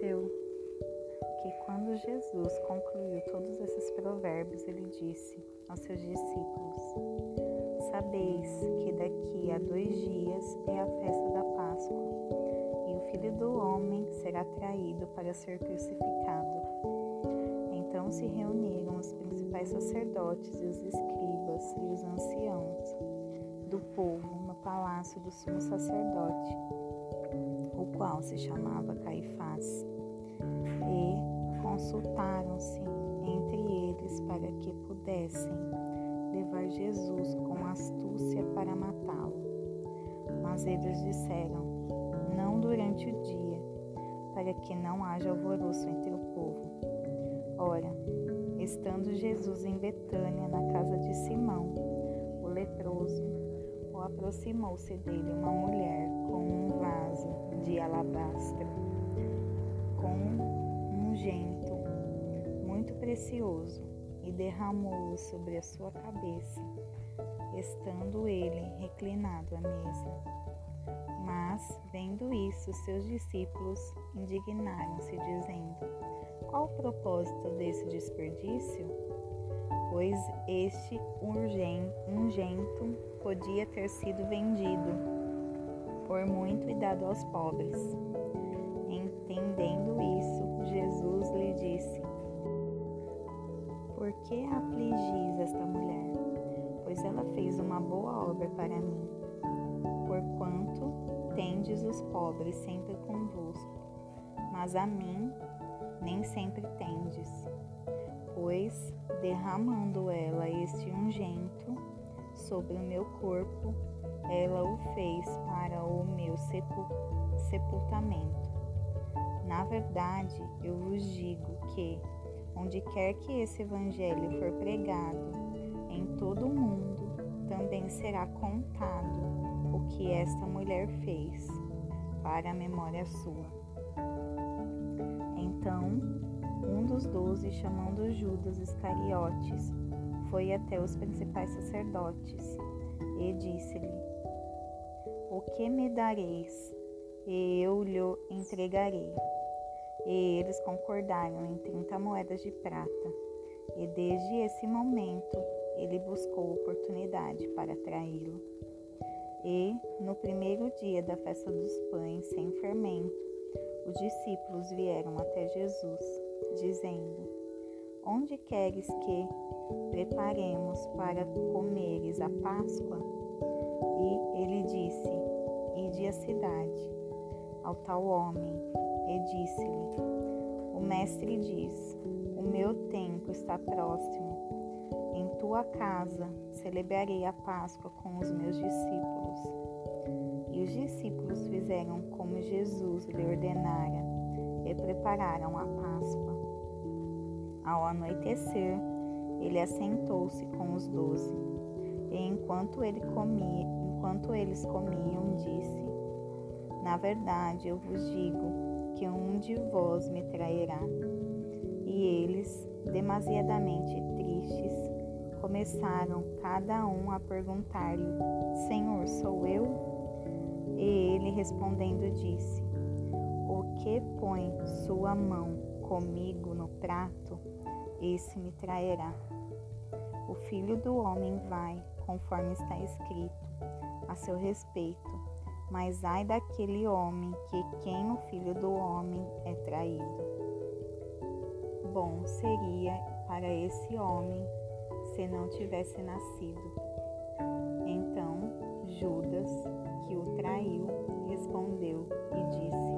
Aconteceu que quando Jesus concluiu todos esses provérbios, ele disse aos seus discípulos: Sabeis que daqui a dois dias é a festa da Páscoa, e o filho do homem será traído para ser crucificado. Então se reuniram os principais sacerdotes e os escribas e os anciãos do povo no palácio do sumo sacerdote, o qual se chamava Caifás, e consultaram-se entre eles para que pudessem levar Jesus com astúcia para matá-lo. Mas eles disseram: Não durante o dia, para que não haja alvoroço entre o povo. Ora, estando Jesus em Betânia, na casa de Simão, o leproso, aproximou-se dele uma mulher com um vaso de alabastro, com um gento muito precioso, e derramou-o sobre a sua cabeça, estando ele reclinado à mesa. Mas, vendo isso, seus discípulos indignaram-se, dizendo: Qual o propósito desse desperdício? Pois este ungento podia ter sido vendido por muito e dado aos pobres. Que afligis esta mulher? Pois ela fez uma boa obra para mim. Porquanto tendes os pobres sempre convosco, mas a mim nem sempre tendes. Pois, derramando ela este ungento, sobre o meu corpo, ela o fez para o meu sepultamento. Na verdade, eu vos digo que, onde quer que esse evangelho for pregado, em todo o mundo também será contado o que esta mulher fez, para a memória sua. Então, um dos doze, chamando Judas Iscariotes, foi até os principais sacerdotes e disse-lhe: O que me dareis? E eu lhe entregarei. E eles concordaram em trinta moedas de prata. E desde esse momento ele buscou oportunidade para traí-lo. E, no primeiro dia da festa dos pães sem fermento, os discípulos vieram até Jesus, dizendo: Onde queres que preparemos para comeres a Páscoa? E ele disse: Ide à cidade, ao tal homem, disse-lhe: O mestre diz: O meu tempo está próximo. Em tua casa celebrarei a Páscoa com os meus discípulos. E os discípulos fizeram como Jesus lhe ordenara e prepararam a Páscoa. Ao anoitecer, ele assentou-se com os doze, e enquanto ele comia, enquanto eles comiam, disse: Na verdade, eu vos digo que um de vós me trairá. E eles, demasiadamente tristes, começaram cada um a perguntar-lhe: Senhor, sou eu? E ele respondendo disse: O que põe sua mão comigo no prato? esse me trairá. O filho do homem vai, conforme está escrito, a seu respeito. Mas ai daquele homem que quem o filho do homem é traído. Bom seria para esse homem se não tivesse nascido. Então Judas, que o traiu, respondeu e disse: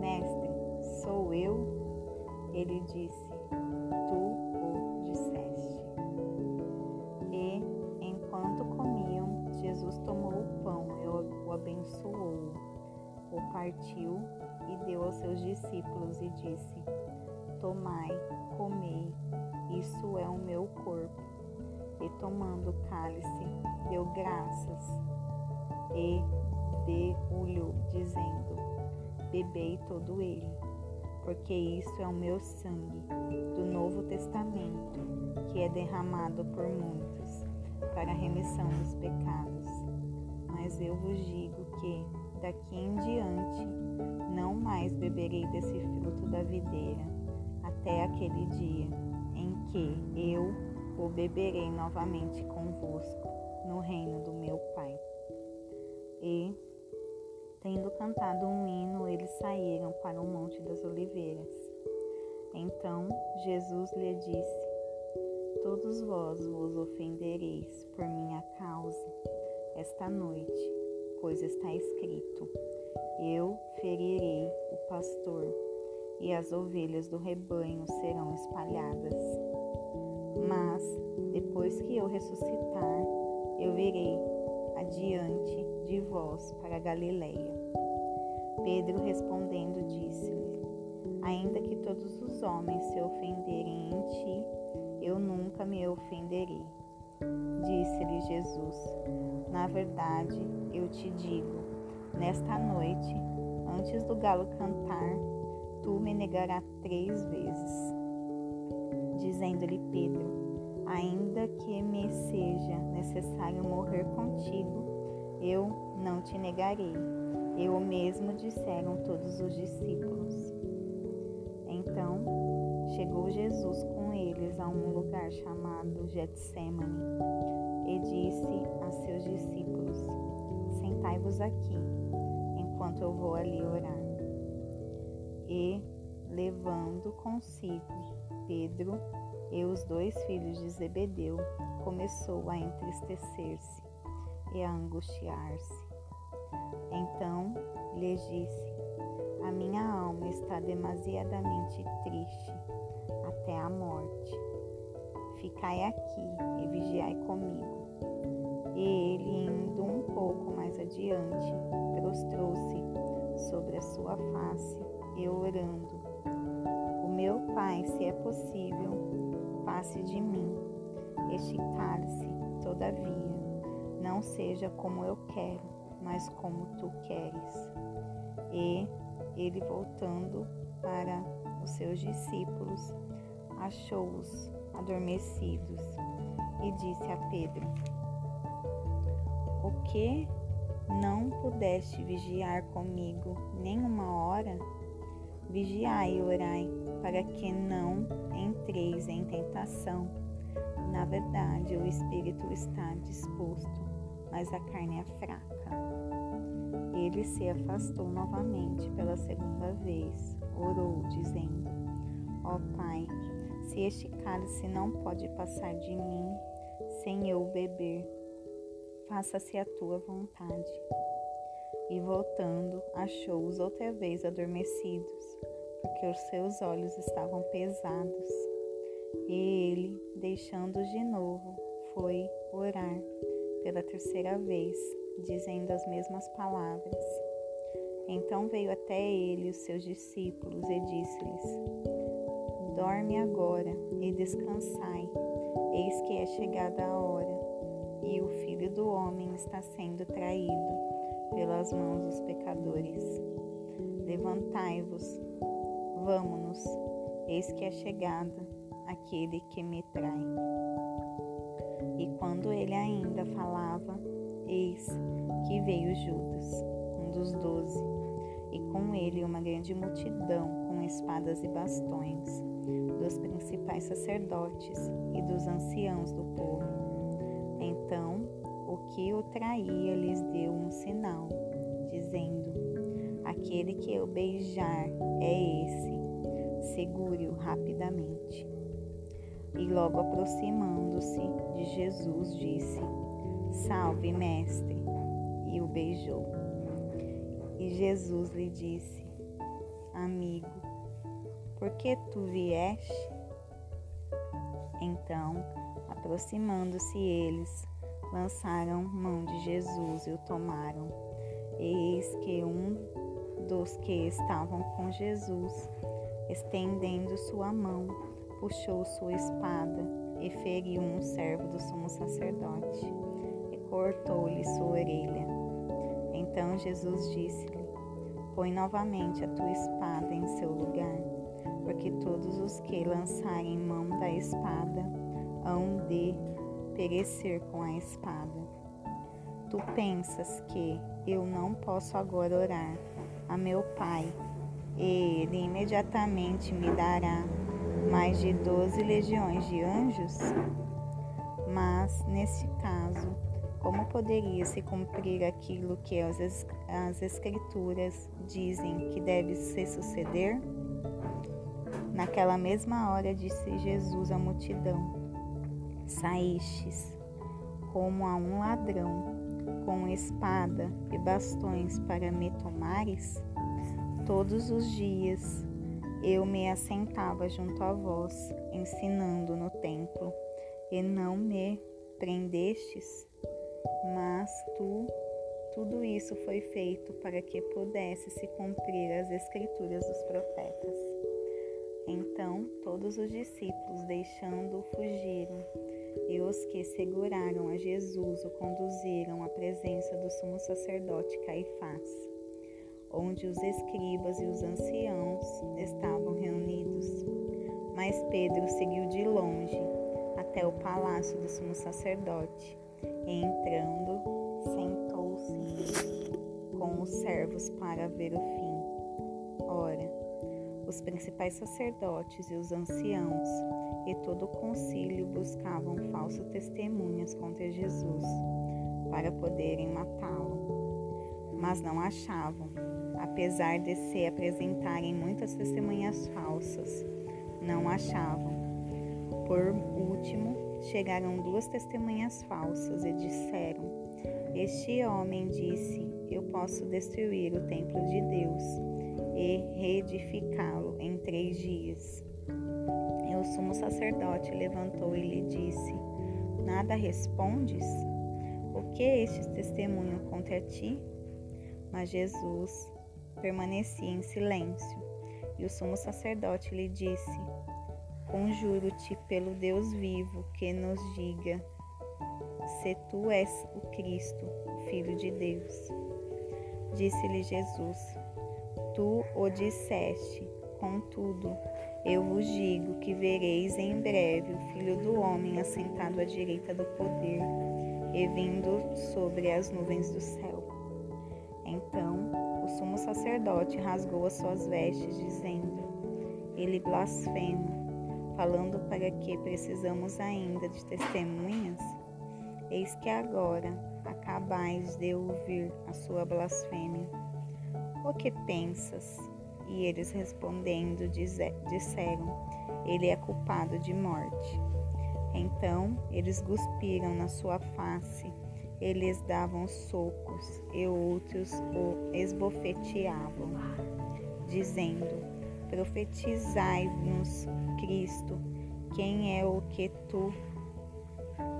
Mestre, sou eu? Ele disse: abençoou, o partiu e deu aos seus discípulos e disse: Tomai, comei, isso é o meu corpo. E tomando o cálice, deu graças e deu-lhe, dizendo: Bebei todo ele porque isso é o meu sangue do Novo Testamento, que é derramado por muitos para a remissão dos pecados. Mas eu vos digo que, daqui em diante não mais beberei desse fruto da videira, até aquele dia em que eu o beberei novamente convosco no reino do meu Pai. E, tendo cantado um hino, eles saíram para o Monte das Oliveiras. Então Jesus lhe disse: Todos vós vos ofendereis por minha causa esta noite, pois está escrito: Eu ferirei o pastor, e as ovelhas do rebanho serão espalhadas. Mas, depois que eu ressuscitar, eu virei adiante de vós para Galiléia. Pedro respondendo disse-lhe: Ainda que todos os homens se ofenderem em ti, eu nunca me ofenderei. Disse-lhe Jesus: Na verdade, eu te digo, nesta noite, antes do galo cantar, tu me negarás três vezes. Dizendo-lhe Pedro: Ainda que me seja necessário morrer contigo, eu não te negarei. Eu mesmo disseram todos os discípulos. Então chegou Jesus com eles a um lugar chamado Getsemane e disse a seus discípulos: Sentai-vos aqui, enquanto eu vou ali orar. E, levando consigo Pedro e os dois filhos de Zebedeu, começou a entristecer-se e a angustiar-se. Então lhes disse: A minha alma está demasiadamente triste até a morte. Ficai aqui e vigiai comigo. E ele, indo um pouco mais adiante, prostrou-se sobre a sua face e orando: O meu Pai, se é possível, passe de mim este cálice, todavia, não seja como eu quero, mas como tu queres. E ele, voltando para os seus discípulos, achou-os adormecidos e disse a Pedro: O que não pudeste vigiar comigo nem uma hora? Vigiai e orai, para que não entreis em tentação. Na verdade, o espírito está disposto, mas a carne é fraca. Ele se afastou novamente pela segunda vez, orou, dizendo: Ó oh, Pai, se este cálice não pode passar de mim sem eu beber, faça-se a tua vontade. E voltando, achou-os outra vez adormecidos, porque os seus olhos estavam pesados. E ele, deixando-os de novo, foi orar pela terceira vez, dizendo as mesmas palavras. Então veio até ele os seus discípulos e disse-lhes: Dorme agora e descansai, eis que é chegada a hora, e o Filho do Homem está sendo traído pelas mãos dos pecadores. Levantai-vos, vamo-nos, eis que é chegada aquele que me trai. E quando ele ainda falava, eis que veio Judas, um dos doze, e com ele uma grande multidão com espadas e bastões, dos principais sacerdotes e dos anciãos do povo. Então o que o traía lhes deu um sinal, dizendo: Aquele que eu beijar é esse, segure-o rapidamente. E logo aproximando-se de Jesus, disse: Salve, mestre! E o beijou. E Jesus lhe disse: Amigo, por que tu vieste? Então, aproximando-se eles, lançaram mão de Jesus e o tomaram. Eis que um dos que estavam com Jesus, estendendo sua mão, puxou sua espada e feriu um servo do sumo sacerdote e cortou-lhe sua orelha. Então Jesus disse-lhe: Põe novamente a tua espada em seu lugar, porque todos os que lançarem mão da espada hão de perecer com a espada. Tu pensas que eu não posso agora orar a meu Pai e ele imediatamente me dará mais de doze legiões de anjos? Mas, neste caso, como poderia se cumprir aquilo que as Escrituras dizem que deve se suceder? Naquela mesma hora disse Jesus à multidão: Saístes como a um ladrão, com espada e bastões para me tomares? Todos os dias eu me assentava junto a vós, ensinando no templo, e não me prendestes? Mas tu, tudo isso foi feito para que pudesse se cumprir as escrituras dos profetas. Então todos os discípulos, deixando-o, fugiram, e os que seguraram a Jesus o conduziram à presença do sumo sacerdote Caifás, onde os escribas e os anciãos estavam reunidos. Mas Pedro seguiu de longe até o palácio do sumo sacerdote e entrando, sentou-se com os servos para ver o fim. Ora, os principais sacerdotes e os anciãos e todo o concílio buscavam falsas testemunhas contra Jesus para poderem matá-lo, mas não achavam, apesar de se apresentarem muitas testemunhas falsas, não achavam. Por último, chegaram duas testemunhas falsas e disseram: Este homem disse: Eu posso destruir o templo de Deus e reedificá-lo em três dias. E o sumo sacerdote levantou e lhe disse: Nada respondes? O que estes testemunham contra ti? Mas Jesus permanecia em silêncio. E o sumo sacerdote lhe disse: Conjuro-te pelo Deus vivo que nos diga se tu és o Cristo, Filho de Deus. Disse-lhe Jesus: Tu o disseste, contudo, eu vos digo que vereis em breve o Filho do Homem assentado à direita do poder e vindo sobre as nuvens do céu. Então o sumo sacerdote rasgou as suas vestes, dizendo: Ele blasfema falando para que precisamos ainda de testemunhas? Eis que agora acabais de ouvir a sua blasfêmia. O que pensas? E eles respondendo disseram: Ele é culpado de morte. Então eles cuspiram na sua face, eles davam socos e outros o esbofeteavam, dizendo: Profetizai-nos, Cristo, quem é o que tu,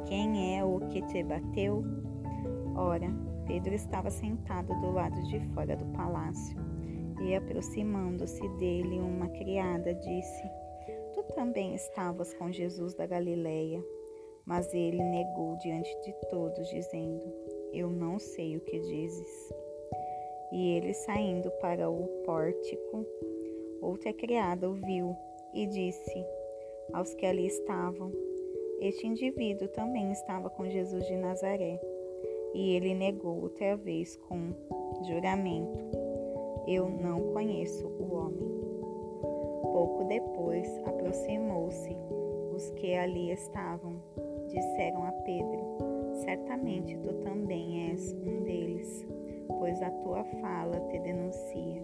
quem é o que te bateu? Ora, Pedro estava sentado do lado de fora do palácio, e aproximando-se dele, uma criada disse: Tu também estavas com Jesus da Galileia. Mas ele negou diante de todos, dizendo: Eu não sei o que dizes. E ele, saindo para o pórtico, Outra criada ouviu e disse aos que ali estavam: Este indivíduo também estava com Jesus de Nazaré. E ele negou outra vez com juramento: Eu não conheço o homem. Pouco depois aproximou-se os que ali estavam. Disseram a Pedro: Certamente tu também és um deles, pois a tua fala te denuncia.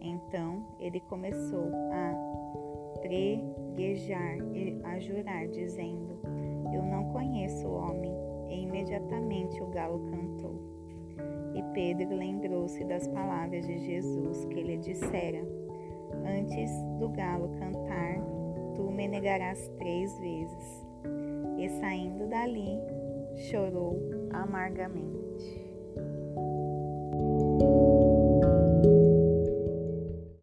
Então ele começou a preguejar e a jurar, dizendo: Eu não conheço o homem. E imediatamente o galo cantou. E Pedro lembrou-se das palavras de Jesus que lhe dissera: Antes do galo cantar, tu me negarás três vezes. E saindo dali, chorou amargamente.